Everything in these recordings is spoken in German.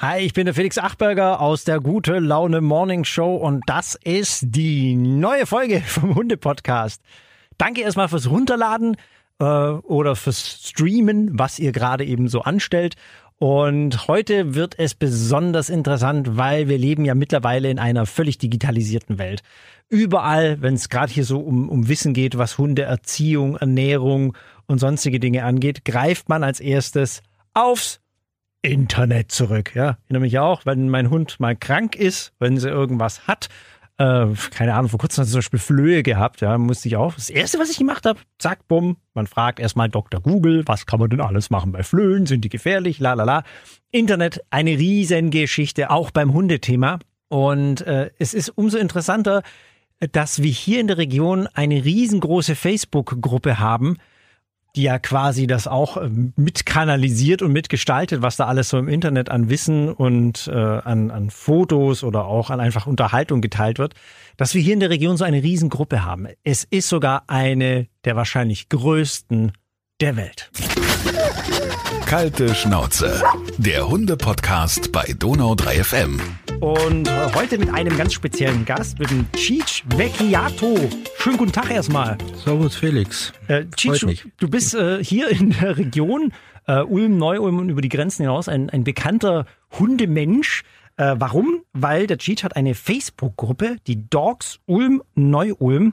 Hi, ich bin der Felix Achberger aus der Gute Laune Morning Show und das ist die neue Folge vom Hunde-Podcast. Danke erstmal fürs Runterladen äh, oder fürs Streamen, was ihr gerade eben so anstellt. Und heute wird es besonders interessant, weil wir leben ja mittlerweile in einer völlig digitalisierten Welt. Überall, wenn es gerade hier so um, um Wissen geht, was Hundeerziehung, Ernährung und sonstige Dinge angeht, greift man als erstes aufs Internet zurück. Ja, ich erinnere mich auch, wenn mein Hund mal krank ist, wenn sie irgendwas hat. Äh, keine Ahnung, vor kurzem hat sie zum Beispiel Flöhe gehabt, ja, musste ich auch. Das erste, was ich gemacht habe, zack, bumm, man fragt erstmal Dr. Google, was kann man denn alles machen bei Flöhen? Sind die gefährlich? La la la. Internet, eine Riesengeschichte, auch beim Hundethema. Und äh, es ist umso interessanter, dass wir hier in der Region eine riesengroße Facebook-Gruppe haben, die ja quasi das auch äh, mitkanalisiert und mitgestaltet, was da alles so im Internet an Wissen und äh, an, an Fotos oder auch an einfach Unterhaltung geteilt wird, dass wir hier in der Region so eine Riesengruppe haben. Es ist sogar eine der wahrscheinlich größten der Welt. Kalte Schnauze, der Hunde-Podcast bei Donau 3 FM. Und heute mit einem ganz speziellen Gast, mit dem Cheech Vecchiato. Schönen guten Tag erstmal. Servus Felix. Äh, Cheech, du, du bist äh, hier in der Region äh, Ulm, Neu-Ulm und über die Grenzen hinaus ein, ein bekannter Hundemensch. Äh, warum? Weil der Cheech hat eine Facebook-Gruppe, die Dogs Ulm Neu-Ulm.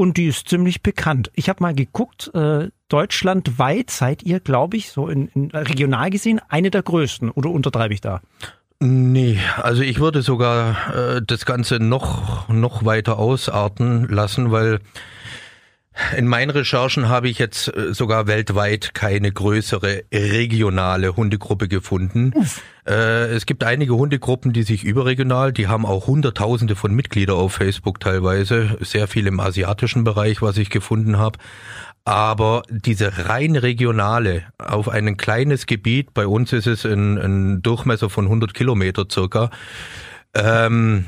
Und die ist ziemlich bekannt. Ich habe mal geguckt, äh, deutschlandweit seid ihr, glaube ich, so in, in regional gesehen eine der größten. Oder untertreibe ich da? Nee, also ich würde sogar äh, das Ganze noch, noch weiter ausarten lassen, weil in meinen Recherchen habe ich jetzt äh, sogar weltweit keine größere regionale Hundegruppe gefunden. Äh, es gibt einige Hundegruppen, die sich überregional, die haben auch Hunderttausende von Mitgliedern auf Facebook teilweise, sehr viel im asiatischen Bereich, was ich gefunden habe. Aber diese rein regionale, auf ein kleines Gebiet, bei uns ist es ein, ein Durchmesser von 100 Kilometer circa, ähm,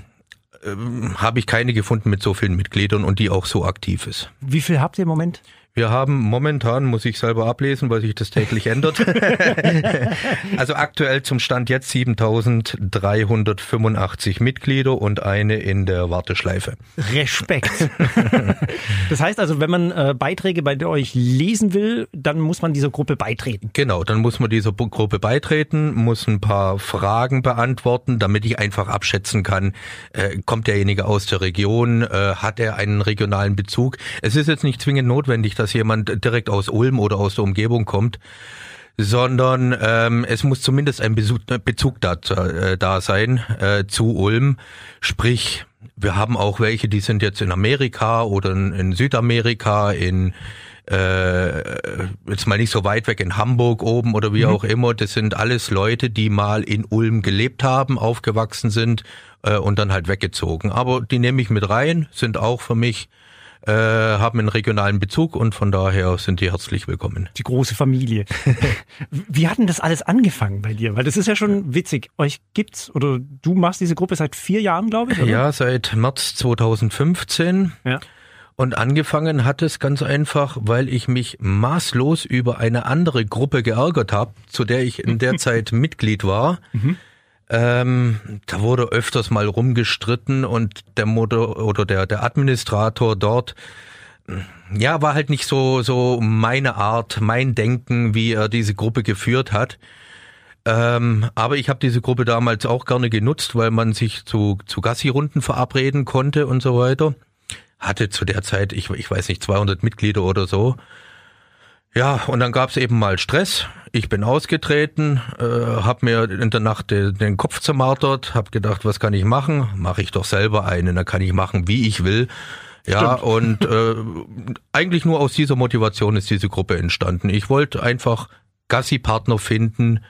ähm, habe ich keine gefunden mit so vielen Mitgliedern und die auch so aktiv ist. Wie viel habt ihr im Moment? Wir haben momentan, muss ich selber ablesen, weil sich das täglich ändert. also aktuell zum Stand jetzt 7385 Mitglieder und eine in der Warteschleife. Respekt. das heißt also, wenn man äh, Beiträge bei euch lesen will, dann muss man dieser Gruppe beitreten. Genau, dann muss man dieser Gruppe beitreten, muss ein paar Fragen beantworten, damit ich einfach abschätzen kann, äh, kommt derjenige aus der Region, äh, hat er einen regionalen Bezug. Es ist jetzt nicht zwingend notwendig, dass jemand direkt aus Ulm oder aus der Umgebung kommt, sondern ähm, es muss zumindest ein Bezug, Bezug da, äh, da sein äh, zu Ulm. Sprich, wir haben auch welche, die sind jetzt in Amerika oder in, in Südamerika, in äh, jetzt mal nicht so weit weg in Hamburg oben oder wie mhm. auch immer. Das sind alles Leute, die mal in Ulm gelebt haben, aufgewachsen sind äh, und dann halt weggezogen. Aber die nehme ich mit rein, sind auch für mich äh, haben einen regionalen Bezug und von daher sind die herzlich willkommen. Die große Familie. Wie hat denn das alles angefangen bei dir? Weil das ist ja schon witzig. Euch gibt's oder du machst diese Gruppe seit vier Jahren, glaube ich? Oder? Ja, seit März 2015. Ja. Und angefangen hat es ganz einfach, weil ich mich maßlos über eine andere Gruppe geärgert habe, zu der ich in der Zeit Mitglied war. Mhm. Ähm, da wurde öfters mal rumgestritten und der Moder oder der, der Administrator dort, ja, war halt nicht so, so meine Art, mein Denken, wie er diese Gruppe geführt hat. Ähm, aber ich habe diese Gruppe damals auch gerne genutzt, weil man sich zu, zu Gassi-Runden verabreden konnte und so weiter. Hatte zu der Zeit, ich, ich weiß nicht, 200 Mitglieder oder so. Ja, und dann gab's eben mal Stress. Ich bin ausgetreten, äh, habe mir in der Nacht den, den Kopf zermartert, habe gedacht, was kann ich machen? Mache ich doch selber einen, dann kann ich machen, wie ich will. Ja, Stimmt. und äh, eigentlich nur aus dieser Motivation ist diese Gruppe entstanden. Ich wollte einfach Gassi-Partner finden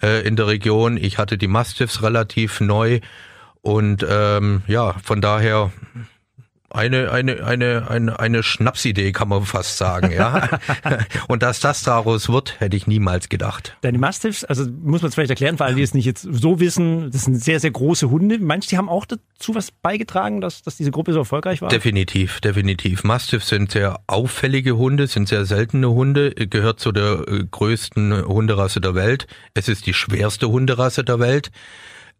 äh, in der Region. Ich hatte die Mastiffs relativ neu und ähm, ja, von daher eine, eine, eine, eine, eine Schnapsidee, kann man fast sagen, ja. und dass das daraus wird, hätte ich niemals gedacht. Deine Mastiffs, also muss man es vielleicht erklären, für alle, die es nicht jetzt so wissen, das sind sehr, sehr große Hunde. Meinst die haben auch dazu was beigetragen, dass, dass diese Gruppe so erfolgreich war? Definitiv, definitiv. Mastiffs sind sehr auffällige Hunde, sind sehr seltene Hunde, gehört zu der äh, größten Hunderasse der Welt. Es ist die schwerste Hunderasse der Welt.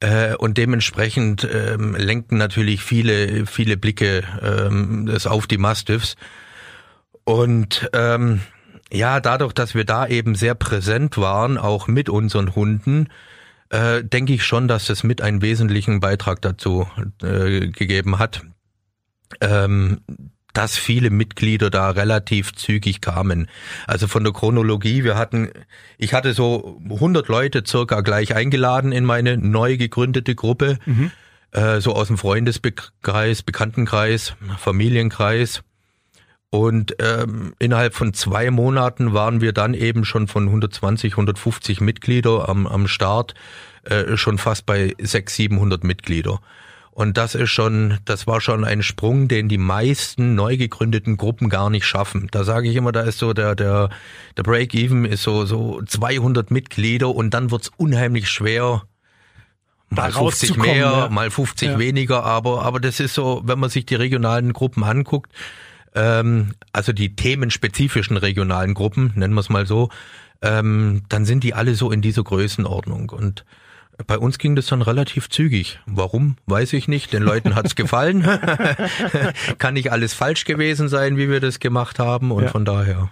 Äh, und dementsprechend ähm, lenken natürlich viele, viele Blicke ähm, das auf die Mastiffs. Und ähm, ja, dadurch, dass wir da eben sehr präsent waren, auch mit unseren Hunden, äh, denke ich schon, dass das mit einen wesentlichen Beitrag dazu äh, gegeben hat, ähm, dass viele Mitglieder da relativ zügig kamen. Also von der Chronologie, wir hatten, ich hatte so 100 Leute circa gleich eingeladen in meine neu gegründete Gruppe, mhm. äh, so aus dem Freundeskreis, Bekanntenkreis, Familienkreis. Und ähm, innerhalb von zwei Monaten waren wir dann eben schon von 120, 150 Mitglieder am, am Start äh, schon fast bei 600, 700 Mitglieder. Und das ist schon, das war schon ein Sprung, den die meisten neu gegründeten Gruppen gar nicht schaffen. Da sage ich immer, da ist so der, der, der Break-Even ist so, so 200 Mitglieder und dann wird's unheimlich schwer, mal 50 mehr, ja. mal 50 ja. weniger, aber, aber das ist so, wenn man sich die regionalen Gruppen anguckt, ähm, also die themenspezifischen regionalen Gruppen, nennen wir es mal so, ähm, dann sind die alle so in dieser Größenordnung und bei uns ging das dann relativ zügig. Warum, weiß ich nicht. Den Leuten hat's gefallen. Kann nicht alles falsch gewesen sein, wie wir das gemacht haben. Und ja. von daher.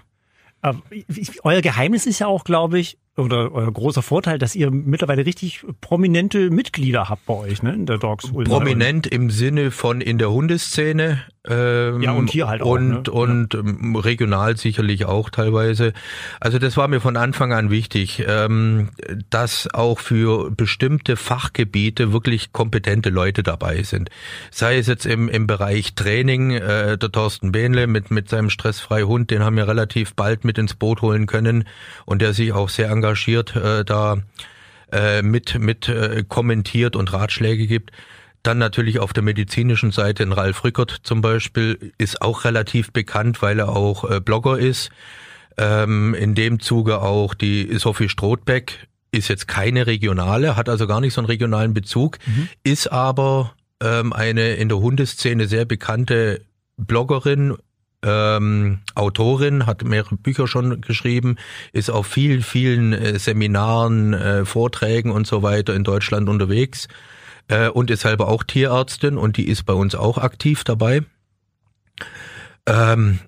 Euer Geheimnis ist ja auch, glaube ich, oder euer großer Vorteil, dass ihr mittlerweile richtig prominente Mitglieder habt bei euch, ne, in der Dogs. Prominent im Sinne von in der Hundeszene. Ähm, ja, und hier halt auch. Und, ne? und. Ähm, regional sicherlich auch teilweise. Also das war mir von Anfang an wichtig, ähm, dass auch für bestimmte Fachgebiete wirklich kompetente Leute dabei sind. Sei es jetzt im, im Bereich Training, äh, der Thorsten Behnle mit, mit seinem stressfrei Hund, den haben wir relativ bald mit ins Boot holen können und der sich auch sehr engagiert äh, da äh, mit, mit äh, kommentiert und Ratschläge gibt. Dann natürlich auf der medizinischen Seite ein Ralf Rückert zum Beispiel ist auch relativ bekannt, weil er auch äh, Blogger ist. Ähm, in dem Zuge auch die Sophie Strothbeck ist jetzt keine regionale, hat also gar nicht so einen regionalen Bezug, mhm. ist aber ähm, eine in der Hundeszene sehr bekannte Bloggerin, ähm, Autorin, hat mehrere Bücher schon geschrieben, ist auf vielen, vielen äh, Seminaren, äh, Vorträgen und so weiter in Deutschland unterwegs äh, und ist selber auch Tierärztin und die ist bei uns auch aktiv dabei. Ähm,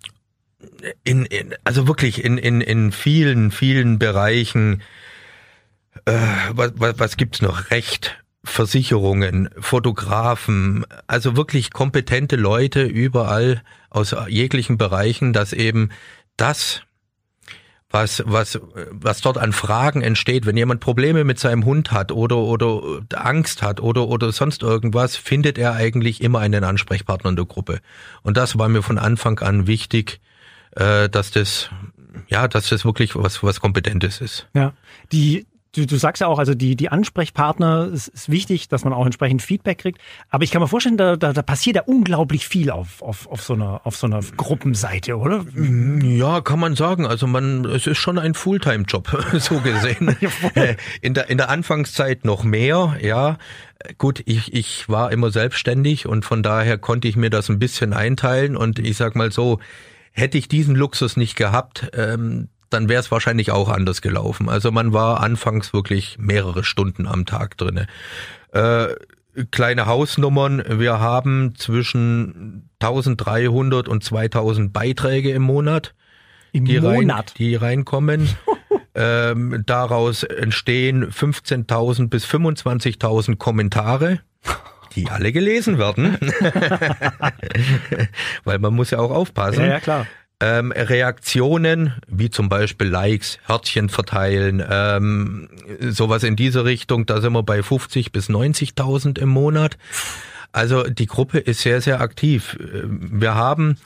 in, in, also wirklich in, in, in vielen, vielen Bereichen, äh, was, was, was gibt's noch? Recht, Versicherungen, Fotografen, also wirklich kompetente Leute überall aus jeglichen Bereichen, dass eben das was, was, was dort an Fragen entsteht, wenn jemand Probleme mit seinem Hund hat oder, oder Angst hat oder, oder sonst irgendwas, findet er eigentlich immer einen Ansprechpartner in der Gruppe. Und das war mir von Anfang an wichtig, äh, dass das, ja, dass das wirklich was, was Kompetentes ist. Ja. Die, du, du sagst ja auch, also die, die Ansprechpartner ist, ist wichtig, dass man auch entsprechend Feedback kriegt. Aber ich kann mir vorstellen, da, da, da passiert ja unglaublich viel auf, auf, auf, so einer, auf so einer Gruppenseite, oder? Ja, kann man sagen. Also man, es ist schon ein Fulltime-Job, so gesehen. Äh, in der, in der Anfangszeit noch mehr, ja. Gut, ich, ich war immer selbstständig und von daher konnte ich mir das ein bisschen einteilen und ich sag mal so, hätte ich diesen Luxus nicht gehabt, ähm, dann wäre es wahrscheinlich auch anders gelaufen. Also man war anfangs wirklich mehrere Stunden am Tag drinne. Äh, kleine Hausnummern. Wir haben zwischen 1300 und 2000 Beiträge im Monat. Im die Monat? Rein, die reinkommen. ähm, daraus entstehen 15.000 bis 25.000 Kommentare die alle gelesen werden. Weil man muss ja auch aufpassen. Ja, ja klar ähm, Reaktionen, wie zum Beispiel Likes, Herzchen verteilen, ähm, sowas in diese Richtung, da sind wir bei 50 bis 90.000 im Monat. Also die Gruppe ist sehr, sehr aktiv. Wir haben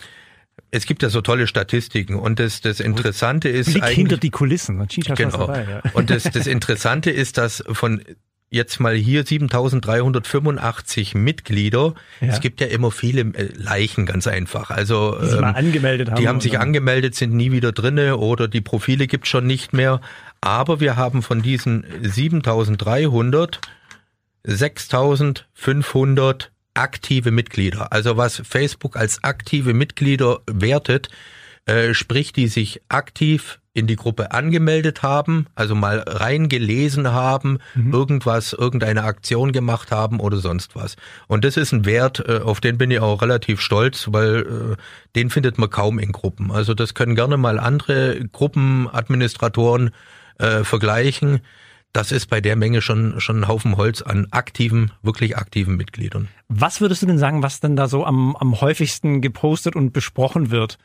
es gibt ja so tolle Statistiken und das, das Interessante ist Blick eigentlich hinter die Kulissen. Genau. Dabei, ja. Und das, das Interessante ist, dass von jetzt mal hier 7385 Mitglieder. Ja. Es gibt ja immer viele äh, Leichen, ganz einfach. Also die, ähm, mal angemeldet haben, die haben sich oder? angemeldet, sind nie wieder drinne oder die Profile gibt's schon nicht mehr. Aber wir haben von diesen 7300 6500 aktive Mitglieder. Also was Facebook als aktive Mitglieder wertet, äh, sprich, die sich aktiv in die Gruppe angemeldet haben, also mal reingelesen haben, mhm. irgendwas, irgendeine Aktion gemacht haben oder sonst was. Und das ist ein Wert, äh, auf den bin ich auch relativ stolz, weil äh, den findet man kaum in Gruppen. Also das können gerne mal andere Gruppenadministratoren äh, vergleichen. Das ist bei der Menge schon, schon ein Haufen Holz an aktiven, wirklich aktiven Mitgliedern. Was würdest du denn sagen, was denn da so am, am häufigsten gepostet und besprochen wird?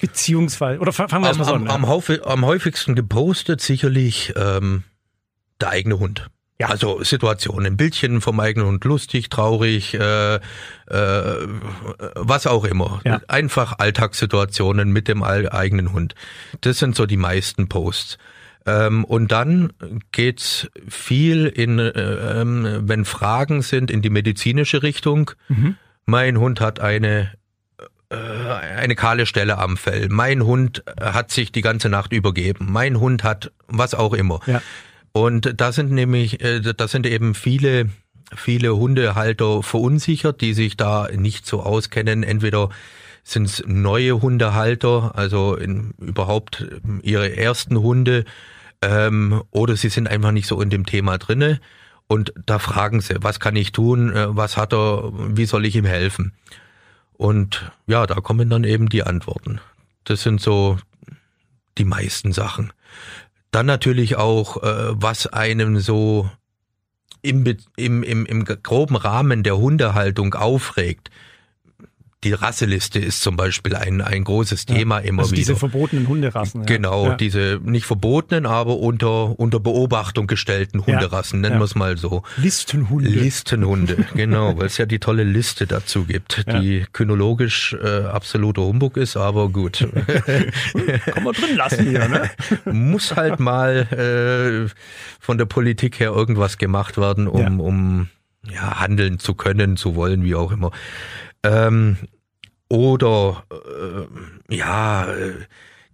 Beziehungsweise, oder fangen wir erstmal an. Am, am, am, häufigsten gepostet sicherlich ähm, der eigene Hund. Ja. Also Situationen, Bildchen vom eigenen Hund, lustig, traurig, äh, äh, was auch immer. Ja. Einfach Alltagssituationen mit dem eigenen Hund. Das sind so die meisten Posts. Ähm, und dann geht's viel in, äh, ähm, wenn Fragen sind, in die medizinische Richtung. Mhm. Mein Hund hat eine eine kahle Stelle am Fell. Mein Hund hat sich die ganze Nacht übergeben. Mein Hund hat was auch immer. Ja. Und da sind nämlich, äh, da sind eben viele, viele Hundehalter verunsichert, die sich da nicht so auskennen. Entweder sind es neue Hundehalter, also in, überhaupt ihre ersten Hunde, ähm, oder sie sind einfach nicht so in dem Thema drinne. Und da fragen sie, was kann ich tun, äh, was hat er, wie soll ich ihm helfen? Und ja, da kommen dann eben die Antworten. Das sind so die meisten Sachen. Dann natürlich auch, äh, was einem so im, im, im, im groben Rahmen der Hundehaltung aufregt die Rasseliste ist zum Beispiel ein, ein großes Thema ja, immer also wieder. Diese verbotenen Hunderassen. Ja. Genau, ja. diese nicht verbotenen, aber unter, unter Beobachtung gestellten Hunderassen, nennen wir es mal so. Listenhunde. Listenhunde, genau, weil es ja die tolle Liste dazu gibt, die kynologisch äh, absoluter Humbug ist, aber gut. Kann man drin lassen hier, ne? Muss halt mal äh, von der Politik her irgendwas gemacht werden, um, um ja, handeln zu können, zu wollen, wie auch immer. Ähm, oder äh, ja, äh,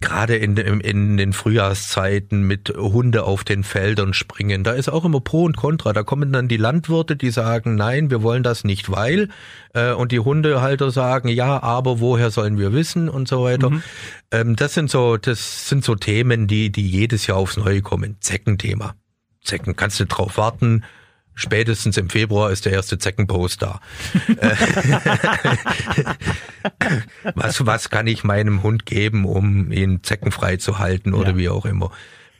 gerade in, in, in den Frühjahrszeiten mit Hunde auf den Feldern springen, da ist auch immer Pro und Contra. Da kommen dann die Landwirte, die sagen, nein, wir wollen das nicht, weil, äh, und die Hundehalter sagen, ja, aber woher sollen wir wissen und so weiter. Mhm. Ähm, das sind so, das sind so Themen, die, die jedes Jahr aufs Neue kommen. Zeckenthema. Zecken, kannst du drauf warten, Spätestens im Februar ist der erste Zeckenpost da. was, was kann ich meinem Hund geben, um ihn zeckenfrei zu halten oder ja. wie auch immer?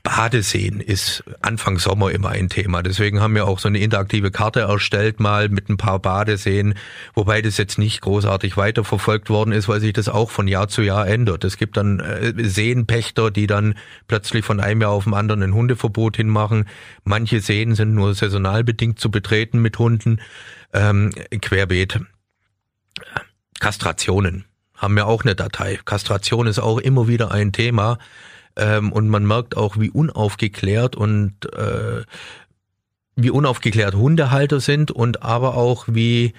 Badeseen ist Anfang Sommer immer ein Thema. Deswegen haben wir auch so eine interaktive Karte erstellt mal mit ein paar Badeseen, wobei das jetzt nicht großartig weiterverfolgt worden ist, weil sich das auch von Jahr zu Jahr ändert. Es gibt dann äh, Seenpächter, die dann plötzlich von einem Jahr auf dem anderen ein Hundeverbot hinmachen. Manche Seen sind nur saisonal bedingt zu betreten mit Hunden. Ähm, querbeet. Kastrationen haben wir auch eine Datei. Kastration ist auch immer wieder ein Thema. Ähm, und man merkt auch, wie unaufgeklärt und äh, wie unaufgeklärt Hundehalter sind und aber auch wie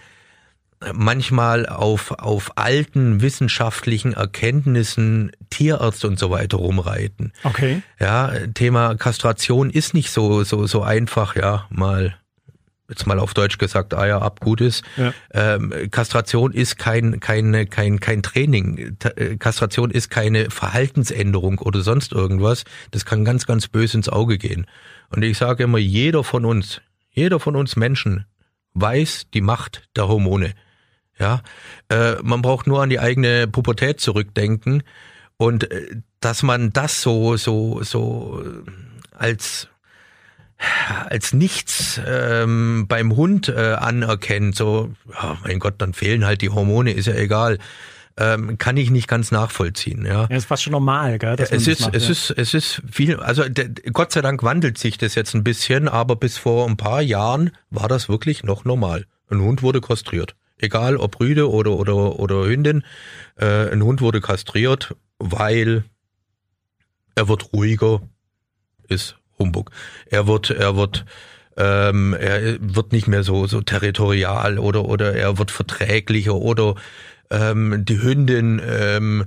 manchmal auf, auf alten wissenschaftlichen Erkenntnissen Tierärzte und so weiter rumreiten. Okay. Ja, Thema Kastration ist nicht so, so, so einfach, ja, mal jetzt mal auf Deutsch gesagt, Eier ab, gut ist. Ja. Ähm, Kastration ist kein, kein, kein, kein Training. Äh, Kastration ist keine Verhaltensänderung oder sonst irgendwas. Das kann ganz, ganz böse ins Auge gehen. Und ich sage immer, jeder von uns, jeder von uns Menschen weiß die Macht der Hormone. Ja, äh, man braucht nur an die eigene Pubertät zurückdenken und äh, dass man das so, so, so als als nichts ähm, beim Hund äh, anerkennt, so, ja, mein Gott, dann fehlen halt die Hormone, ist ja egal. Ähm, kann ich nicht ganz nachvollziehen. Ja, ja ist fast schon normal, gell? Dass es ist, macht, es ja. ist, es ist viel. Also der, Gott sei Dank wandelt sich das jetzt ein bisschen, aber bis vor ein paar Jahren war das wirklich noch normal. Ein Hund wurde kastriert, egal ob Rüde oder oder oder Hündin. Äh, ein Hund wurde kastriert, weil er wird ruhiger, ist Humbug. Er wird, er wird ähm, er wird nicht mehr so so territorial oder oder er wird verträglicher oder ähm, die Hündin ähm,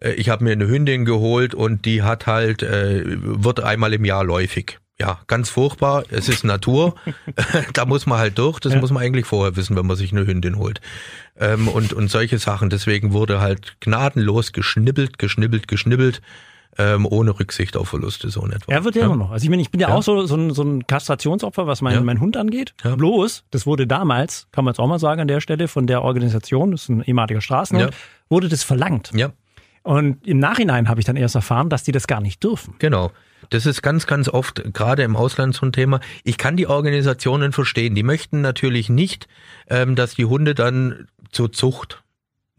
äh, ich habe mir eine Hündin geholt und die hat halt äh, wird einmal im Jahr läufig ja, ganz furchtbar. Es ist Natur. da muss man halt durch. Das ja. muss man eigentlich vorher wissen, wenn man sich eine Hündin holt. Ähm, und, und solche Sachen. Deswegen wurde halt gnadenlos geschnibbelt, geschnibbelt, geschnibbelt. Ähm, ohne Rücksicht auf Verluste, so etwa. Er wird ja, ja, immer noch. Also ich meine, ich bin ja, ja. auch so, so, ein, so ein Kastrationsopfer, was mein, ja. mein Hund angeht. Ja. Bloß, das wurde damals, kann man jetzt auch mal sagen an der Stelle, von der Organisation, das ist ein ehemaliger Straßenhund, wurde das verlangt. Ja. Und im Nachhinein habe ich dann erst erfahren, dass die das gar nicht dürfen. Genau. Das ist ganz, ganz oft, gerade im Ausland so ein Thema. Ich kann die Organisationen verstehen. Die möchten natürlich nicht, ähm, dass die Hunde dann zur Zucht,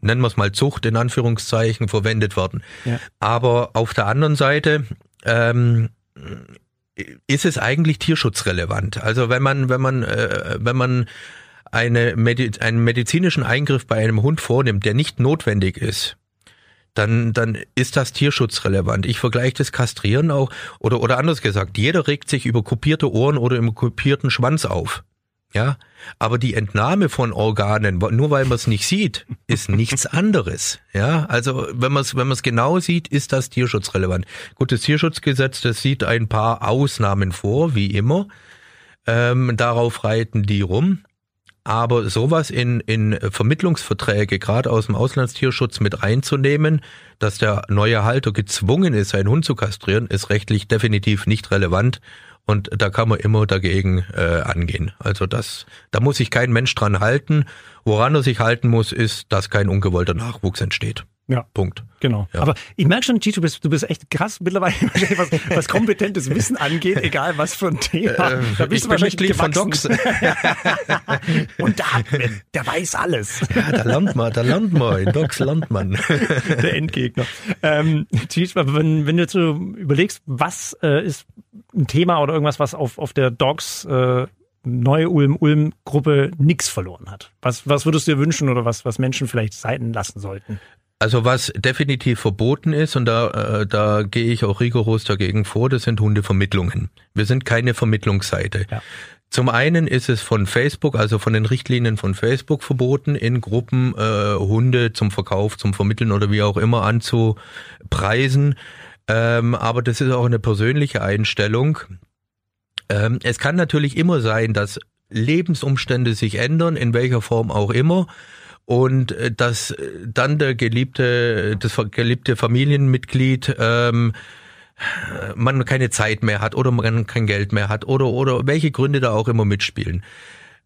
nennen wir es mal Zucht in Anführungszeichen, verwendet werden. Ja. Aber auf der anderen Seite ähm, ist es eigentlich tierschutzrelevant. Also wenn man, wenn man, äh, wenn man eine Medi einen medizinischen Eingriff bei einem Hund vornimmt, der nicht notwendig ist, dann, dann ist das tierschutzrelevant. Ich vergleiche das Kastrieren auch, oder, oder anders gesagt, jeder regt sich über kopierte Ohren oder im kopierten Schwanz auf. Ja, aber die Entnahme von Organen, nur weil man es nicht sieht, ist nichts anderes. Ja, also wenn man es wenn man es genau sieht, ist das tierschutzrelevant. Gut, das Tierschutzgesetz, das sieht ein paar Ausnahmen vor, wie immer. Ähm, darauf reiten die rum. Aber sowas in, in Vermittlungsverträge, gerade aus dem Auslandstierschutz mit reinzunehmen, dass der neue Halter gezwungen ist, seinen Hund zu kastrieren, ist rechtlich definitiv nicht relevant. Und da kann man immer dagegen äh, angehen. Also das, da muss sich kein Mensch dran halten. Woran er sich halten muss, ist, dass kein ungewollter Nachwuchs entsteht. Ja. Punkt. Genau. Ja. Aber ich merke schon, Gigi, du bist, du bist echt krass mittlerweile, was, was kompetentes Wissen angeht, egal was für ein Thema. Äh, da bist ich du wahrscheinlich Mitglied von Docs. Und da, der weiß alles. Ja, da lernt man, da lernt man. In Docs lernt man. Der Endgegner. Ähm, Gigi, wenn, wenn du jetzt so überlegst, was äh, ist ein Thema oder irgendwas, was auf, auf der Docs äh, neue Ulm-Ulm-Gruppe nichts verloren hat? Was, was würdest du dir wünschen oder was, was Menschen vielleicht seiten lassen sollten? Also was definitiv verboten ist, und da, äh, da gehe ich auch rigoros dagegen vor, das sind Hundevermittlungen. Wir sind keine Vermittlungsseite. Ja. Zum einen ist es von Facebook, also von den Richtlinien von Facebook verboten, in Gruppen äh, Hunde zum Verkauf, zum Vermitteln oder wie auch immer anzupreisen. Ähm, aber das ist auch eine persönliche Einstellung. Ähm, es kann natürlich immer sein, dass Lebensumstände sich ändern, in welcher Form auch immer und äh, dass äh, dann der geliebte, das geliebte Familienmitglied ähm, man keine Zeit mehr hat oder man kein Geld mehr hat oder oder welche Gründe da auch immer mitspielen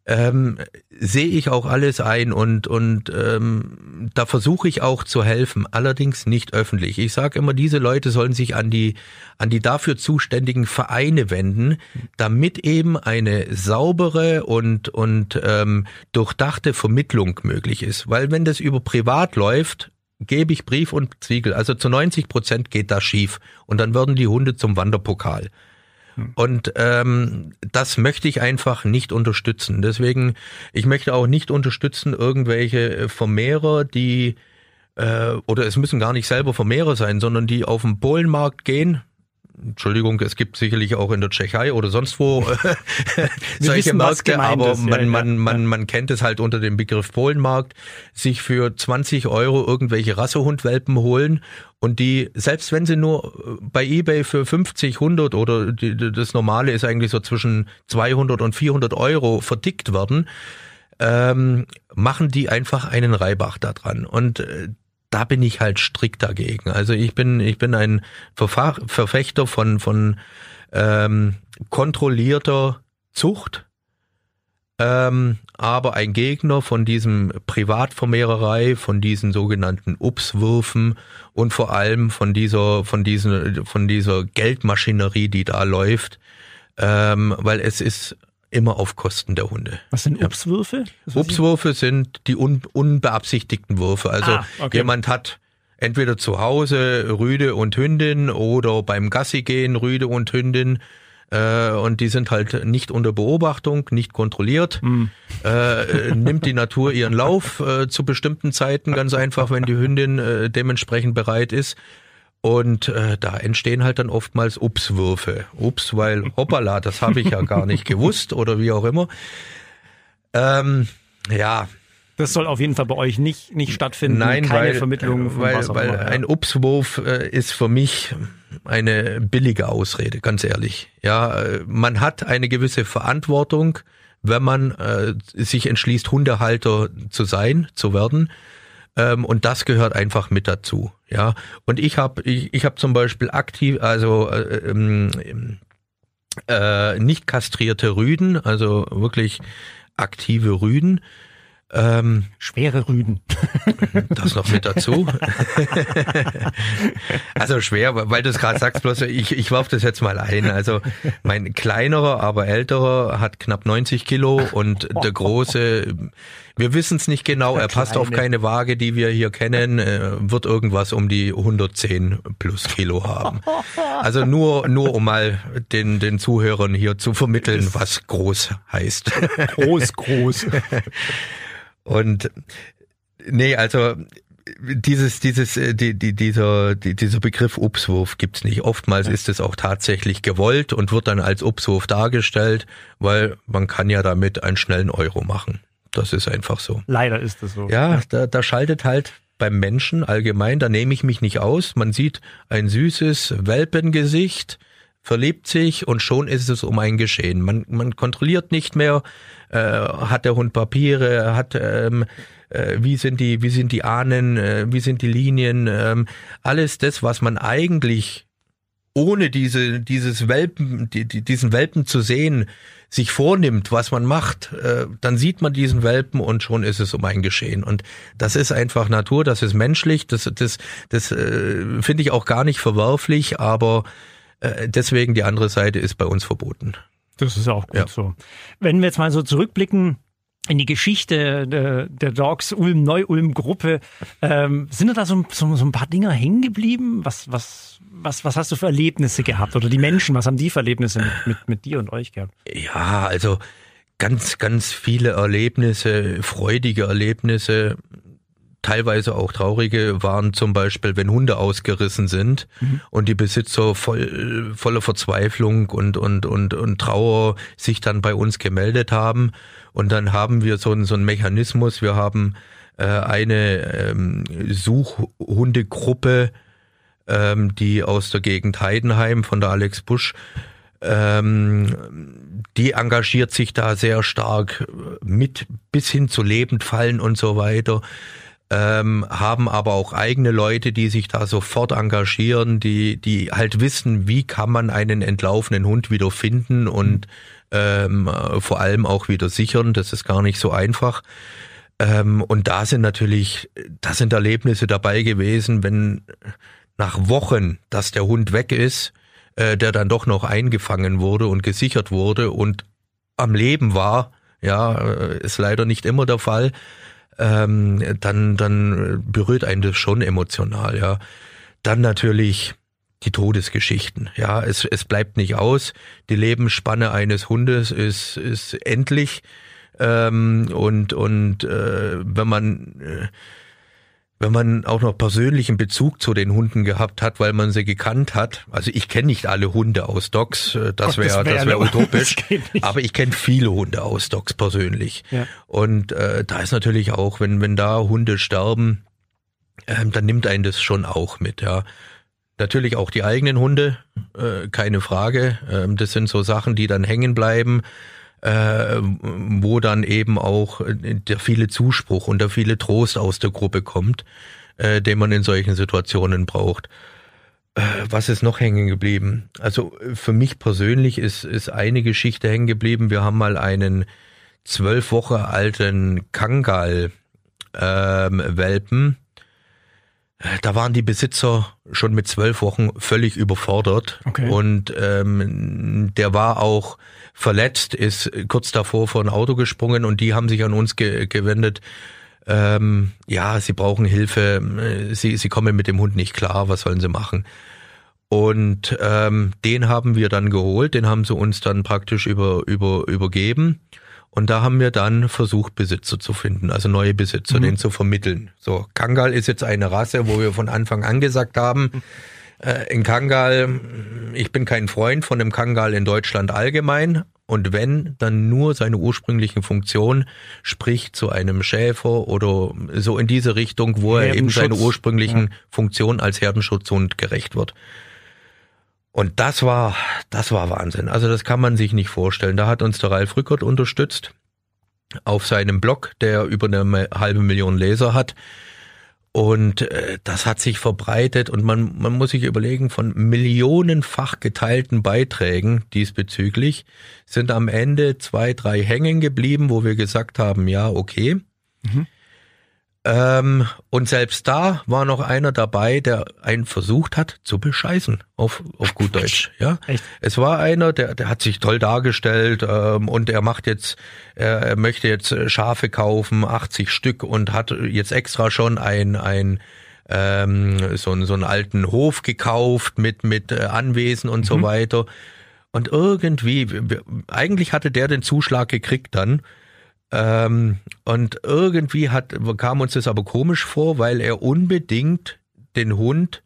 ähm, sehe ich auch alles ein und und ähm, da versuche ich auch zu helfen, allerdings nicht öffentlich. Ich sage immer, diese Leute sollen sich an die an die dafür zuständigen Vereine wenden, damit eben eine saubere und und ähm, durchdachte Vermittlung möglich ist. Weil wenn das über privat läuft, gebe ich Brief und Ziegel. Also zu 90 Prozent geht das schief und dann werden die Hunde zum Wanderpokal. Und ähm, das möchte ich einfach nicht unterstützen. Deswegen, ich möchte auch nicht unterstützen irgendwelche Vermehrer, die äh, oder es müssen gar nicht selber Vermehrer sein, sondern die auf den Polenmarkt gehen, Entschuldigung, es gibt sicherlich auch in der Tschechei oder sonst wo solche wissen, Märkte, aber ist, man, ja, man, man, man kennt es halt unter dem Begriff Polenmarkt, sich für 20 Euro irgendwelche Rassehundwelpen holen und die, selbst wenn sie nur äh, bei eBay für 50, 100 oder die, das Normale ist eigentlich so zwischen 200 und 400 Euro verdickt werden, ähm, machen die einfach einen Reibach da dran. Und äh, da bin ich halt strikt dagegen. Also ich bin, ich bin ein Verfechter von, von ähm, kontrollierter Zucht, ähm, aber ein Gegner von diesem Privatvermehrerei, von diesen sogenannten Upswürfen und vor allem von dieser, von diesen, von dieser Geldmaschinerie, die da läuft, ähm, weil es ist immer auf Kosten der Hunde. Was sind Upswürfe? Ja. Upswürfe sind die un unbeabsichtigten Würfe. Also ah, okay. jemand hat entweder zu Hause Rüde und Hündin oder beim Gassi gehen Rüde und Hündin äh, und die sind halt nicht unter Beobachtung, nicht kontrolliert. Mm. Äh, nimmt die Natur ihren Lauf äh, zu bestimmten Zeiten ganz einfach, wenn die Hündin äh, dementsprechend bereit ist. Und äh, da entstehen halt dann oftmals Upswürfe. Ups, weil hoppala, das habe ich ja gar nicht gewusst oder wie auch immer. Ähm, ja. Das soll auf jeden Fall bei euch nicht, nicht stattfinden. Nein, keine weil, Vermittlung von weil, was auch weil immer, ja. ein Upswurf äh, ist für mich eine billige Ausrede, ganz ehrlich. Ja, äh, man hat eine gewisse Verantwortung, wenn man äh, sich entschließt, Hundehalter zu sein, zu werden. Ähm, und das gehört einfach mit dazu. Ja, und ich habe ich, ich habe zum Beispiel aktiv, also äh, ähm, äh, nicht kastrierte Rüden, also wirklich aktive Rüden. Ähm, Schwere Rüden. das noch mit dazu. also schwer, weil du es gerade sagst, bloß ich, ich werf das jetzt mal ein. Also mein kleinerer, aber älterer hat knapp 90 Kilo und der große, wir wissen es nicht genau, er passt auf keine Waage, die wir hier kennen, äh, wird irgendwas um die 110 plus Kilo haben. Also nur, nur um mal den, den Zuhörern hier zu vermitteln, was groß heißt. Groß, groß. Und nee, also dieses, dieses, äh, die, die, dieser, die, dieser Begriff Upswurf gibt's nicht. Oftmals ist es auch tatsächlich gewollt und wird dann als Upswurf dargestellt, weil man kann ja damit einen schnellen Euro machen. Das ist einfach so. Leider ist es so. Ja, da, da schaltet halt beim Menschen allgemein, da nehme ich mich nicht aus. Man sieht ein süßes Welpengesicht, verliebt sich und schon ist es um ein Geschehen. Man, man kontrolliert nicht mehr, äh, hat der Hund Papiere, hat ähm, äh, wie sind die, wie sind die Ahnen, äh, wie sind die Linien, ähm, alles das, was man eigentlich ohne diese, dieses Welpen, die, die, diesen Welpen zu sehen, sich vornimmt, was man macht, äh, dann sieht man diesen Welpen und schon ist es um ein Geschehen. Und das ist einfach Natur, das ist menschlich, das, das, das äh, finde ich auch gar nicht verwerflich, aber äh, deswegen die andere Seite ist bei uns verboten. Das ist auch gut Ja. so. Wenn wir jetzt mal so zurückblicken in die Geschichte der, der Dogs Ulm Neu-Ulm-Gruppe, ähm, sind da so, so, so ein paar Dinger hängen geblieben? Was, was, was, was hast du für Erlebnisse gehabt? Oder die Menschen, was haben die für Erlebnisse mit, mit, mit dir und euch gehabt? Ja, also ganz, ganz viele Erlebnisse, freudige Erlebnisse, teilweise auch traurige waren zum Beispiel, wenn Hunde ausgerissen sind und die Besitzer voll, voller Verzweiflung und, und, und, und Trauer sich dann bei uns gemeldet haben. Und dann haben wir so, einen so einen Mechanismus, wir haben äh, eine ähm, Suchhundegruppe, ähm, die aus der Gegend Heidenheim von der Alex Busch ähm, die engagiert sich da sehr stark mit bis hin zu Lebendfallen und so weiter. Ähm, haben aber auch eigene Leute, die sich da sofort engagieren, die, die halt wissen, wie kann man einen entlaufenen Hund wieder finden und ähm, vor allem auch wieder sichern. Das ist gar nicht so einfach. Ähm, und da sind natürlich, da sind Erlebnisse dabei gewesen, wenn nach Wochen, dass der Hund weg ist, äh, der dann doch noch eingefangen wurde und gesichert wurde und am Leben war, ja, äh, ist leider nicht immer der Fall, ähm, dann, dann berührt einen das schon emotional, ja. Dann natürlich die Todesgeschichten, ja, es, es bleibt nicht aus. Die Lebensspanne eines Hundes ist, ist endlich. Ähm, und und äh, wenn man äh, wenn man auch noch persönlichen Bezug zu den Hunden gehabt hat, weil man sie gekannt hat. Also ich kenne nicht alle Hunde aus Docs, äh, das wäre wär das wäre nur- utopisch, das aber ich kenne viele Hunde aus Docs persönlich. Ja. Und äh, da ist natürlich auch, wenn wenn da Hunde sterben, ähm, dann nimmt einen das schon auch mit, ja. Natürlich auch die eigenen Hunde, äh, keine Frage. Ähm, das sind so Sachen, die dann hängen bleiben, äh, wo dann eben auch äh, der viele Zuspruch und der viele Trost aus der Gruppe kommt, äh, den man in solchen Situationen braucht. Äh, was ist noch hängen geblieben? Also äh, für mich persönlich ist, ist eine Geschichte hängen geblieben. Wir haben mal einen zwölf Wochen alten Kangal ähm, Welpen. Da waren die Besitzer schon mit zwölf Wochen völlig überfordert Okay. und ähm, der war auch verletzt, ist kurz davor vor ein Auto gesprungen und die haben sich an uns ge gewendet. Ähm, ja, sie brauchen Hilfe, sie, sie kommen mit dem Hund nicht klar, was sollen sie machen? Und ähm, den haben wir dann geholt, den haben sie uns dann praktisch über, über, übergeben. Und da haben wir dann versucht, Besitzer zu finden, also neue Besitzer, den zu vermitteln. So, Kangal ist jetzt eine Rasse, wo wir von Anfang an gesagt haben, Äh, in Kangal, ich bin kein Freund von dem Kangal in Deutschland allgemein. Und wenn, dann nur seine ursprünglichen Funktion, sprich zu einem Schäfer oder so in diese Richtung, wo er eben seine ursprünglichen ja. Funktion als Herdenschutzhund gerecht wird. Und das war, das war Wahnsinn. Also das kann man sich nicht vorstellen. Da hat uns der Ralf Rückert unterstützt auf seinem Blog, der über eine halbe Million Leser hat. Und äh, das hat sich verbreitet und man, man muss sich überlegen, von millionenfach geteilten Beiträgen diesbezüglich sind am Ende zwei, drei hängen geblieben, wo wir gesagt haben, ja, okay. Mhm. Ähm, und selbst da war noch einer dabei, der einen versucht hat zu bescheißen, auf, auf gut Deutsch. Ja, Echt? es war einer, der, der hat sich toll dargestellt ähm, und er macht jetzt, er, er möchte jetzt Schafe kaufen, 80 Stück und hat jetzt extra schon ein ein ähm, so, so einen alten Hof gekauft mit mit äh, Anwesen und mhm. so weiter. Und irgendwie, eigentlich hatte der den Zuschlag gekriegt dann ähm, und irgendwie hat, kam uns das aber komisch vor, weil er unbedingt den Hund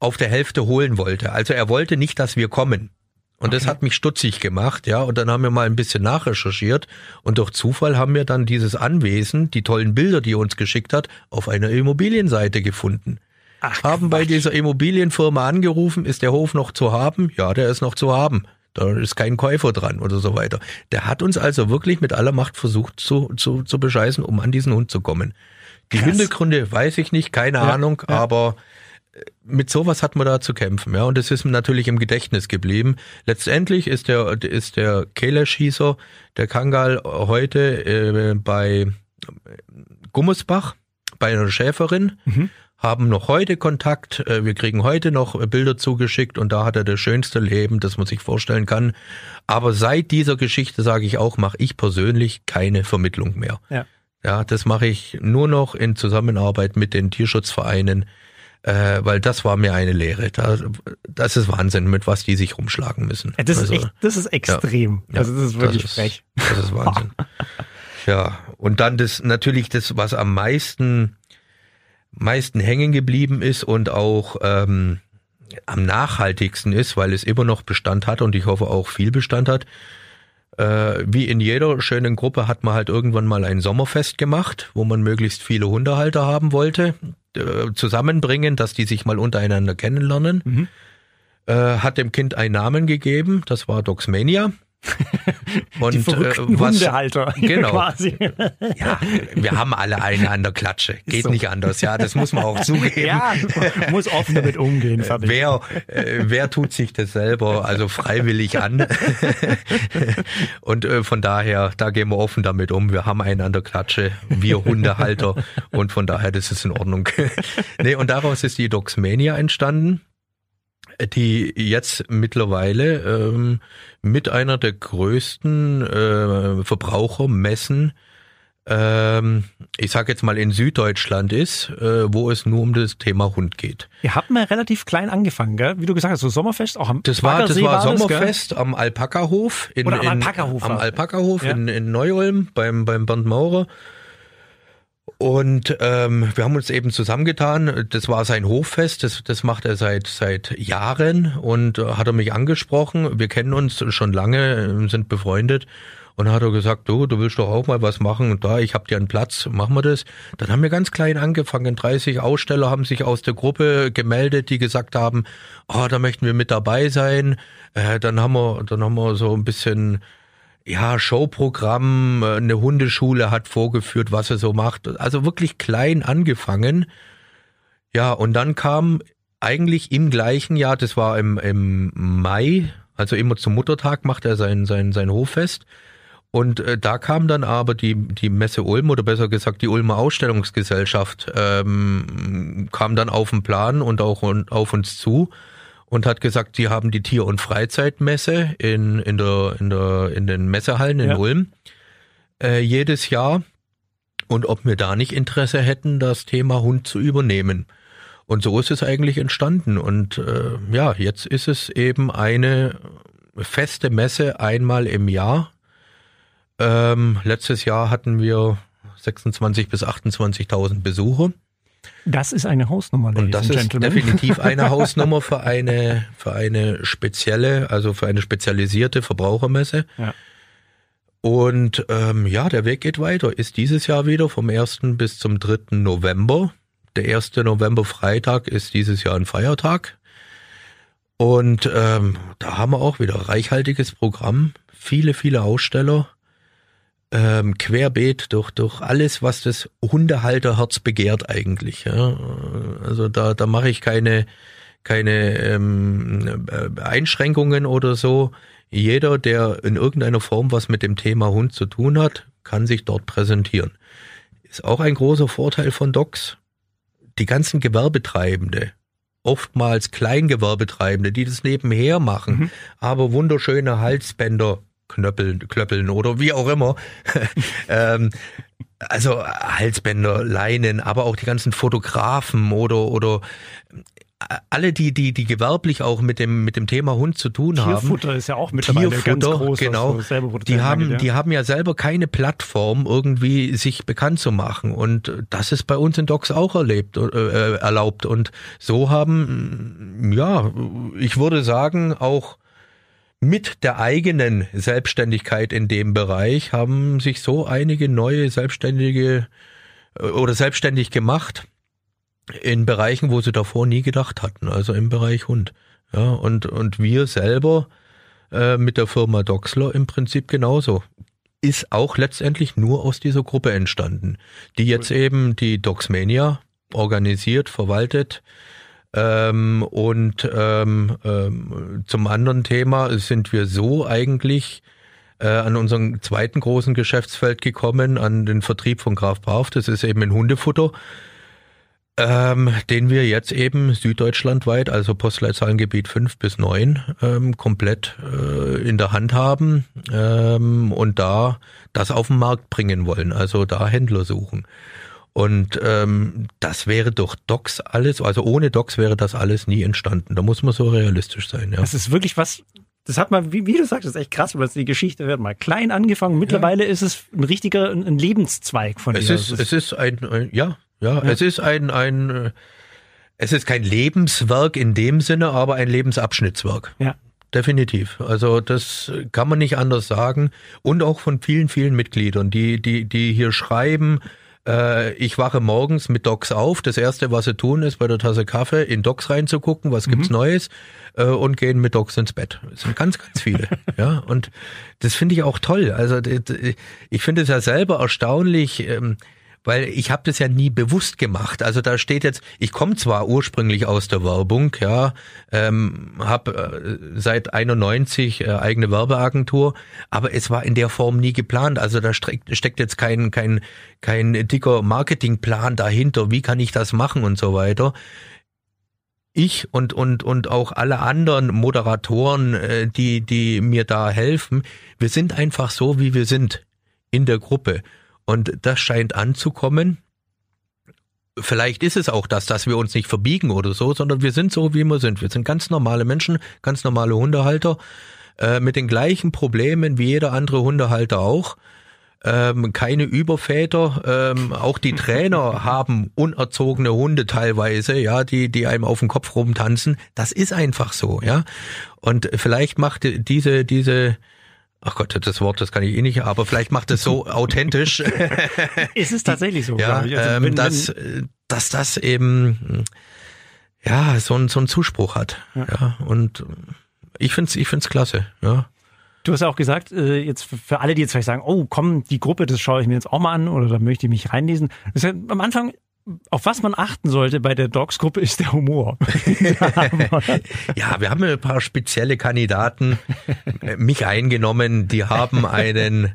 auf der Hälfte holen wollte. Also er wollte nicht, dass wir kommen. Und okay. das hat mich stutzig gemacht, ja. Und dann haben wir mal ein bisschen nachrecherchiert und durch Zufall haben wir dann dieses Anwesen, die tollen Bilder, die er uns geschickt hat, auf einer Immobilienseite gefunden. Ach, haben bei dieser Immobilienfirma angerufen, ist der Hof noch zu haben? Ja, der ist noch zu haben. Da ist kein Käufer dran oder so weiter. Der hat uns also wirklich mit aller Macht versucht zu, zu, zu bescheißen, um an diesen Hund zu kommen. Die Krass. Hintergründe weiß ich nicht, keine ja, Ahnung, ja. aber äh, mit sowas hat man da zu kämpfen, ja, und es ist natürlich im Gedächtnis geblieben. Letztendlich ist der ist der Kehlerschießer, der Kangal heute äh, bei Gummersbach bei einer Schäferin mhm haben noch heute Kontakt. Äh, wir kriegen heute noch Bilder zugeschickt und da hat er das schönste Leben, das man sich vorstellen kann. Aber seit dieser Geschichte, sage ich auch, mache ich persönlich keine Vermittlung mehr. Ja. Ja, das mache ich nur noch in Zusammenarbeit mit den Tierschutzvereinen, äh, weil das war mir eine Lehre. Da, das ist Wahnsinn, mit was die sich rumschlagen müssen. Ja, das, also, ist echt, das ist extrem. Ja, also das ist wirklich das ist, frech. Das ist Wahnsinn. ja, und dann das natürlich das, was am meisten meisten hängen geblieben ist und auch ähm, am nachhaltigsten ist, weil es immer noch Bestand hat und ich hoffe auch viel Bestand hat. Äh, wie in jeder schönen Gruppe hat man halt irgendwann mal ein Sommerfest gemacht, wo man möglichst viele Hundehalter haben wollte, äh, zusammenbringen, dass die sich mal untereinander kennenlernen. Mhm. Äh, hat dem Kind einen Namen gegeben, das war Doxmania. Und die verrückten äh, was, Hundehalter genau. quasi. Ja, wir haben alle einen an der Klatsche. Geht so. nicht anders. Ja, das muss man auch zugeben. Ja, muss offen damit umgehen. Fertig. Wer, äh, wer tut sich das selber also freiwillig an? Und äh, von daher, da gehen wir offen damit um. Wir haben einen an der Klatsche, wir Hundehalter. Und von daher, das ist in Ordnung. nee, und daraus ist die Doxmania entstanden die jetzt mittlerweile ähm, mit einer der größten äh, Verbrauchermessen ähm, ich sage jetzt mal in Süddeutschland ist, äh, wo es nur um das Thema Hund geht. Ihr habt mal relativ klein angefangen, gell? Wie du gesagt hast, so Sommerfest auch am Das war das war, war Sommerfest das, am Alpakahof in, Oder am Alpakahof. Am Alpakahof ja. in, in Neu-Ulm beim beim Bernd Maurer. Und ähm, wir haben uns eben zusammengetan. Das war sein Hoffest, das, das macht er seit seit Jahren und äh, hat er mich angesprochen. Wir kennen uns schon lange, sind befreundet. Und hat er gesagt, du, du willst doch auch mal was machen. Und da, ich hab dir einen Platz, machen wir das. Dann haben wir ganz klein angefangen. 30 Aussteller haben sich aus der Gruppe gemeldet, die gesagt haben, oh, da möchten wir mit dabei sein. Äh, dann haben wir, dann haben wir so ein bisschen ja, Showprogramm, äh, eine Hundeschule hat vorgeführt, was er so macht. Also wirklich klein angefangen. Ja, und dann kam eigentlich im gleichen Jahr, das war im, im Mai, also immer zum Muttertag macht er sein, sein, sein Hoffest. Und äh, da kam dann aber die, die Messe Ulm oder besser gesagt die Ulmer Ausstellungsgesellschaft ähm, kam dann auf den Plan und auch auf uns zu und hat gesagt, sie haben die Tier- und Freizeitmesse in, in, der, in, der, in den Messehallen in ja. Ulm äh, jedes Jahr und ob wir da nicht Interesse hätten, das Thema Hund zu übernehmen. Und so ist es eigentlich entstanden. Und äh, ja, jetzt ist es eben eine feste Messe einmal im Jahr. Ähm, letztes Jahr hatten wir 26.000 bis 28.000 Besucher. Das ist eine Hausnummer, Ladies Und das ist definitiv eine Hausnummer für eine, für eine spezielle, also für eine spezialisierte Verbrauchermesse. Ja. Und ähm, ja, der Weg geht weiter. Ist dieses Jahr wieder vom 1. bis zum 3. November. Der 1. November Freitag ist dieses Jahr ein Feiertag. Und ähm, da haben wir auch wieder reichhaltiges Programm, viele, viele Aussteller, ähm, querbeet durch, durch alles, was das Hundehalterherz begehrt eigentlich. Ja. Also da, da mache ich keine, keine ähm, äh, Einschränkungen oder so. Jeder, der in irgendeiner Form was mit dem Thema Hund zu tun hat, kann sich dort präsentieren. Ist auch ein großer Vorteil von Docs. Die ganzen Gewerbetreibende, oftmals Kleingewerbetreibende, die das nebenher machen, mhm. aber wunderschöne Halsbänder knöppeln, klöppeln oder wie auch immer. ähm, also Halsbänder, Leinen, aber auch die ganzen Fotografen oder oder alle, die, die, die gewerblich auch mit dem, mit dem Thema Hund zu tun haben. Tierfutter ist ja auch mittlerweile Tierfutter, ganz groß. Genau. Die haben, ja. die haben ja selber keine Plattform, irgendwie sich bekannt zu machen. Und das ist bei uns in Docs auch erlebt, äh, erlaubt. Und so haben, ja, ich würde sagen, auch mit der eigenen Selbstständigkeit in dem Bereich haben sich so einige neue Selbstständige äh, oder selbstständig gemacht in Bereichen, wo sie davor nie gedacht hatten, also im Bereich Hund. Ja, und, und wir selber äh, mit der Firma Doxler im Prinzip genauso. Ist auch letztendlich nur aus dieser Gruppe entstanden, die jetzt eben die Doxmania organisiert, verwaltet. Ähm, und ähm, ähm, zum anderen Thema sind wir so eigentlich äh, an unseren zweiten großen Geschäftsfeld gekommen, an den Vertrieb von Graf Brauf. Das ist eben ein Hundefutter ähm, den wir jetzt eben süddeutschlandweit, also Postleitzahlengebiet 5 bis 9, ähm, komplett äh, in der Hand haben ähm, und da das auf den Markt bringen wollen, also da Händler suchen. Und ähm, das wäre durch Docs alles, also ohne Docs wäre das alles nie entstanden. Da muss man so realistisch sein. Ja. Das ist wirklich was, das hat man, wie, wie du sagst, das ist echt krass, weil die Geschichte wird mal klein angefangen. Mittlerweile ja. ist es ein richtiger ein Lebenszweig von es dir. Ist, es ist ein, ein ja, ja, ja, es ist ein, ein, äh, es ist kein Lebenswerk in dem Sinne, aber ein Lebensabschnittswerk. Ja. Definitiv. Also das kann man nicht anders sagen. Und auch von vielen, vielen Mitgliedern, die, die, die hier schreiben, äh, ich wache morgens mit Docs auf. Das erste, was sie tun, ist bei der Tasse Kaffee in Docs reinzugucken, was gibt's mhm. Neues, äh, und gehen mit Docs ins Bett. Das sind ganz, ganz viele. ja, und das finde ich auch toll. Also ich finde es ja selber erstaunlich. Ähm, weil ich habe das ja nie bewusst gemacht. Also da steht jetzt, ich komme zwar ursprünglich aus der Werbung, ja, ähm, habe äh, seit 91 äh, eigene Werbeagentur, aber es war in der Form nie geplant. Also da steckt, steckt jetzt kein kein kein dicker Marketingplan dahinter. Wie kann ich das machen und so weiter ich und und und auch alle anderen Moderatoren, äh, die die mir da helfen, wir sind einfach so, wie wir sind in der Gruppe. Und das scheint anzukommen. Vielleicht ist es auch das, dass wir uns nicht verbiegen oder so, sondern wir sind so, wie wir sind. Wir sind ganz normale Menschen, ganz normale Hundehalter, äh, mit den gleichen Problemen wie jeder andere Hundehalter auch. Ähm, keine Überväter, ähm, auch die Trainer haben unerzogene Hunde teilweise, ja, die, die einem auf den Kopf rumtanzen. Das ist einfach so, ja. Und vielleicht macht diese, diese, Ach Gott, das Wort, das kann ich eh nicht, aber vielleicht macht es so authentisch. ist es tatsächlich so, ja, also, ähm, wenn, dass, dass das eben ja so ein so ein Zuspruch hat. Ja. ja und ich find's ich find's klasse, ja. Du hast ja auch gesagt, äh, jetzt für alle, die jetzt vielleicht sagen, oh komm, die Gruppe, das schaue ich mir jetzt auch mal an oder da möchte ich mich reinlesen. Das ist ja am Anfang auf was man achten sollte bei der Dogs-Gruppe ist der Humor. ja, wir haben ein paar spezielle Kandidaten, äh, mich eingenommen, die haben einen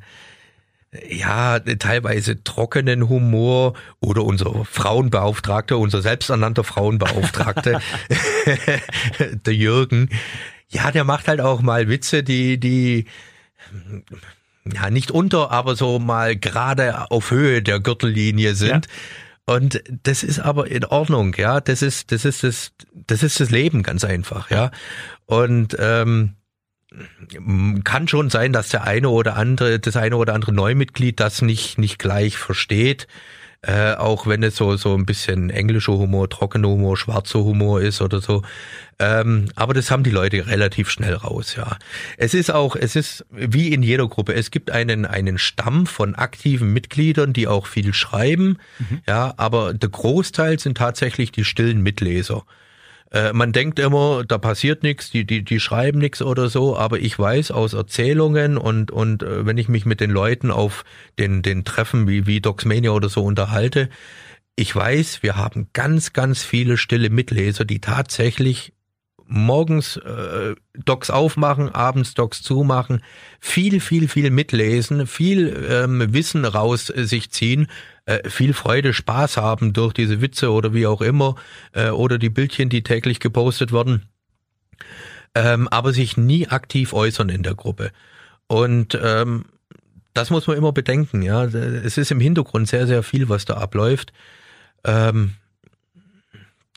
ja, teilweise trockenen Humor oder unser Frauenbeauftragter, unser selbsternannter Frauenbeauftragter, der Jürgen. Ja, der macht halt auch mal Witze, die, die, ja, nicht unter, aber so mal gerade auf Höhe der Gürtellinie sind. Ja. Und das ist aber in Ordnung, ja. Das ist, das ist das, das ist das Leben ganz einfach, ja. Und ähm, kann schon sein, dass der eine oder andere, das eine oder andere Neumitglied das nicht nicht gleich versteht. Äh, auch wenn es so so ein bisschen englischer Humor, trockener Humor, schwarzer Humor ist oder so. Ähm, aber das haben die Leute relativ schnell raus, ja. Es ist auch, es ist wie in jeder Gruppe. Es gibt einen einen Stamm von aktiven Mitgliedern, die auch viel schreiben, mhm. ja. Aber der Großteil sind tatsächlich die stillen Mitleser. Äh, man denkt immer, da passiert nichts, die, die, die schreiben nichts oder so, aber ich weiß aus Erzählungen und, und äh, wenn ich mich mit den Leuten auf den, den Treffen wie, wie Docsmania oder so unterhalte, ich weiß, wir haben ganz, ganz viele stille Mitleser, die tatsächlich morgens äh, Docs aufmachen, abends Docs zumachen, viel, viel, viel mitlesen, viel ähm, Wissen raus äh, sich ziehen, äh, viel Freude, Spaß haben durch diese Witze oder wie auch immer, äh, oder die Bildchen, die täglich gepostet werden, ähm, aber sich nie aktiv äußern in der Gruppe. Und ähm, das muss man immer bedenken, ja. Es ist im Hintergrund sehr, sehr viel, was da abläuft. Ähm,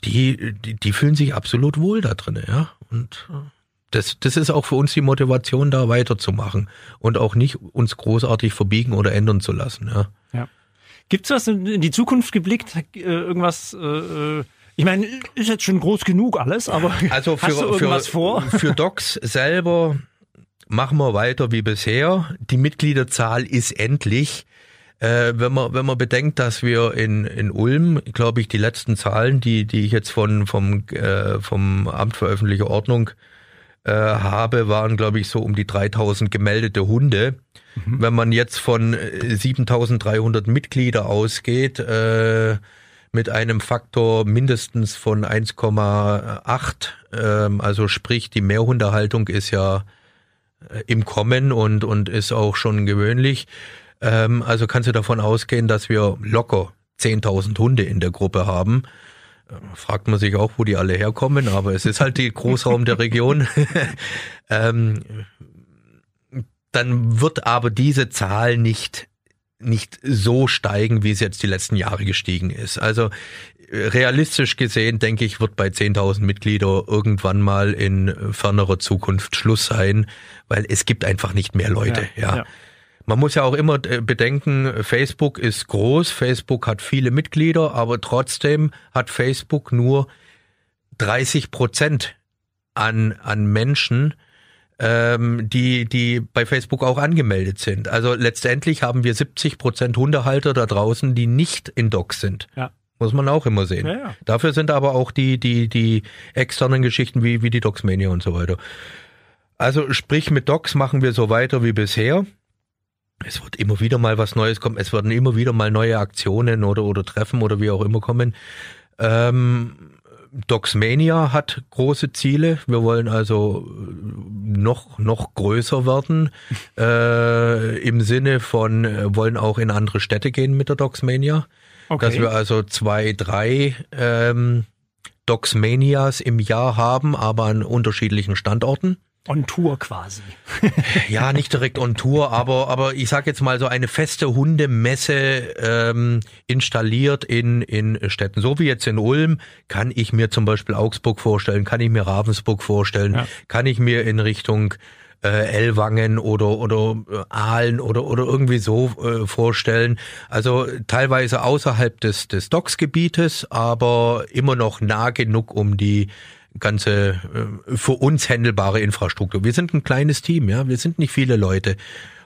die, die, die fühlen sich absolut wohl da drin, ja. Und äh, das, das ist auch für uns die Motivation, da weiterzumachen und auch nicht uns großartig verbiegen oder ändern zu lassen, ja. Ja. Gibt's was in die Zukunft geblickt? Äh, irgendwas? Äh, ich meine, ist jetzt schon groß genug alles, aber also für, hast du irgendwas für, vor? Für Docs selber machen wir weiter wie bisher. Die Mitgliederzahl ist endlich. Äh, wenn man wenn man bedenkt, dass wir in in Ulm, glaube ich, die letzten Zahlen, die die ich jetzt von vom äh, vom Amt für öffentliche Ordnung äh, habe, waren glaube ich so um die 3000 gemeldete Hunde. Mhm. Wenn man jetzt von 7300 äh, Mitglieder ausgeht, äh, mit einem Faktor mindestens von 1,8, ähm, also sprich die Mehrhundehaltung ist ja äh, im Kommen und und ist auch schon gewöhnlich ähm, also kannst du davon ausgehen, dass wir locker 10.000 Hunde in der Gruppe haben. Äh, fragt man sich auch, wo die alle herkommen, aber es ist halt die Großraum der Region. ähm, dann wird aber diese Zahl nicht nicht so steigen, wie es jetzt die letzten Jahre gestiegen ist. Also äh, realistisch gesehen, denke ich, wird bei 10.000 Mitglieder irgendwann mal in fernerer Zukunft Schluss sein, weil es gibt einfach nicht mehr Leute. Ja, ja. ja. Man muss ja auch immer äh, bedenken, Facebook ist groß, Facebook hat viele Mitglieder, aber trotzdem hat Facebook nur 30 Prozent an, an Menschen, ähm, die, die bei Facebook auch angemeldet sind. Also letztendlich haben wir 70 Prozent Hundehalter da draußen, die nicht in Docs sind. Ja. Muss man auch immer sehen. Ja, ja. Dafür sind aber auch die, die, die externen Geschichten wie, wie die Docsmania und so weiter. Also sprich, mit Docs machen wir so weiter wie bisher es wird immer wieder mal was Neues kommen, es werden immer wieder mal neue Aktionen oder, oder Treffen oder wie auch immer kommen. Ähm, Docsmania hat große Ziele. Wir wollen also noch, noch größer werden. äh, Im Sinne von, äh, wollen auch in andere Städte gehen mit der Docsmania. Okay. Dass wir also zwei, drei ähm, Docsmanias im Jahr haben, aber an unterschiedlichen Standorten. On Tour quasi. ja, nicht direkt on Tour, aber, aber ich sag jetzt mal so eine feste Hundemesse ähm, installiert in, in Städten. So wie jetzt in Ulm kann ich mir zum Beispiel Augsburg vorstellen, kann ich mir Ravensburg vorstellen, ja. kann ich mir in Richtung äh, Ellwangen oder oder äh, Aalen oder oder irgendwie so äh, vorstellen. Also teilweise außerhalb des des Docksgebietes, aber immer noch nah genug, um die ganze äh, für uns händelbare Infrastruktur. Wir sind ein kleines Team, ja, wir sind nicht viele Leute.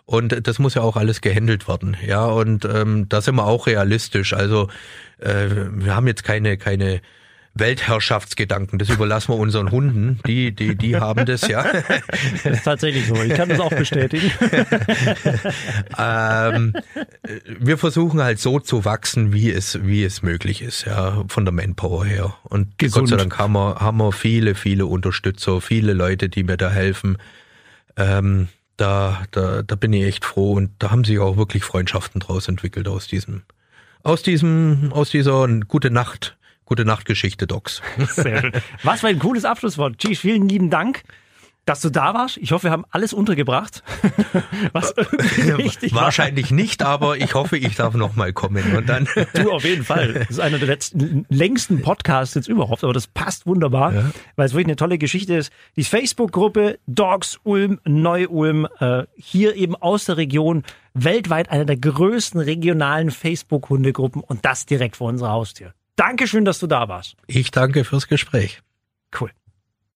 Und das muss ja auch alles gehandelt werden, ja. Und ähm, da sind wir auch realistisch. Also äh, wir haben jetzt keine keine Weltherrschaftsgedanken. Das überlassen wir unseren Hunden. Die, die, die haben das, ja. Das ist tatsächlich so. Ich kann das auch bestätigen. ähm, wir versuchen halt so zu wachsen, wie es, wie es möglich ist, ja, von der Manpower her. Und Gesund. Gott sei Dank haben wir, haben wir viele, viele Unterstützer, viele Leute, die mir da helfen. Ähm, da, da, da bin ich echt froh und da haben sich auch wirklich Freundschaften draus entwickelt aus diesem, aus diesem, aus dieser gute Nacht Gute Nachtgeschichte, Docs. Sehr schön. Was für ein cooles Abschlusswort. G, vielen lieben Dank. dass du da warst. Ich hoffe, wir haben alles untergebracht, was wichtig Wahrscheinlich war. nicht, aber ich hoffe, ich darf noch mal kommen und dann. Du auf jeden Fall. Das ist einer der letzten, längsten Podcasts jetzt überhaupt, aber das passt wunderbar, ja. weil es wirklich eine tolle Geschichte ist. Die Facebook-Gruppe Dogs Ulm, Neu-Ulm, äh, hier eben aus der Region, weltweit einer der größten regionalen Facebook-Hundegruppen und das direkt vor unserer Haustür. Dankeschön, dass du da warst. Ich danke fürs Gespräch. Cool.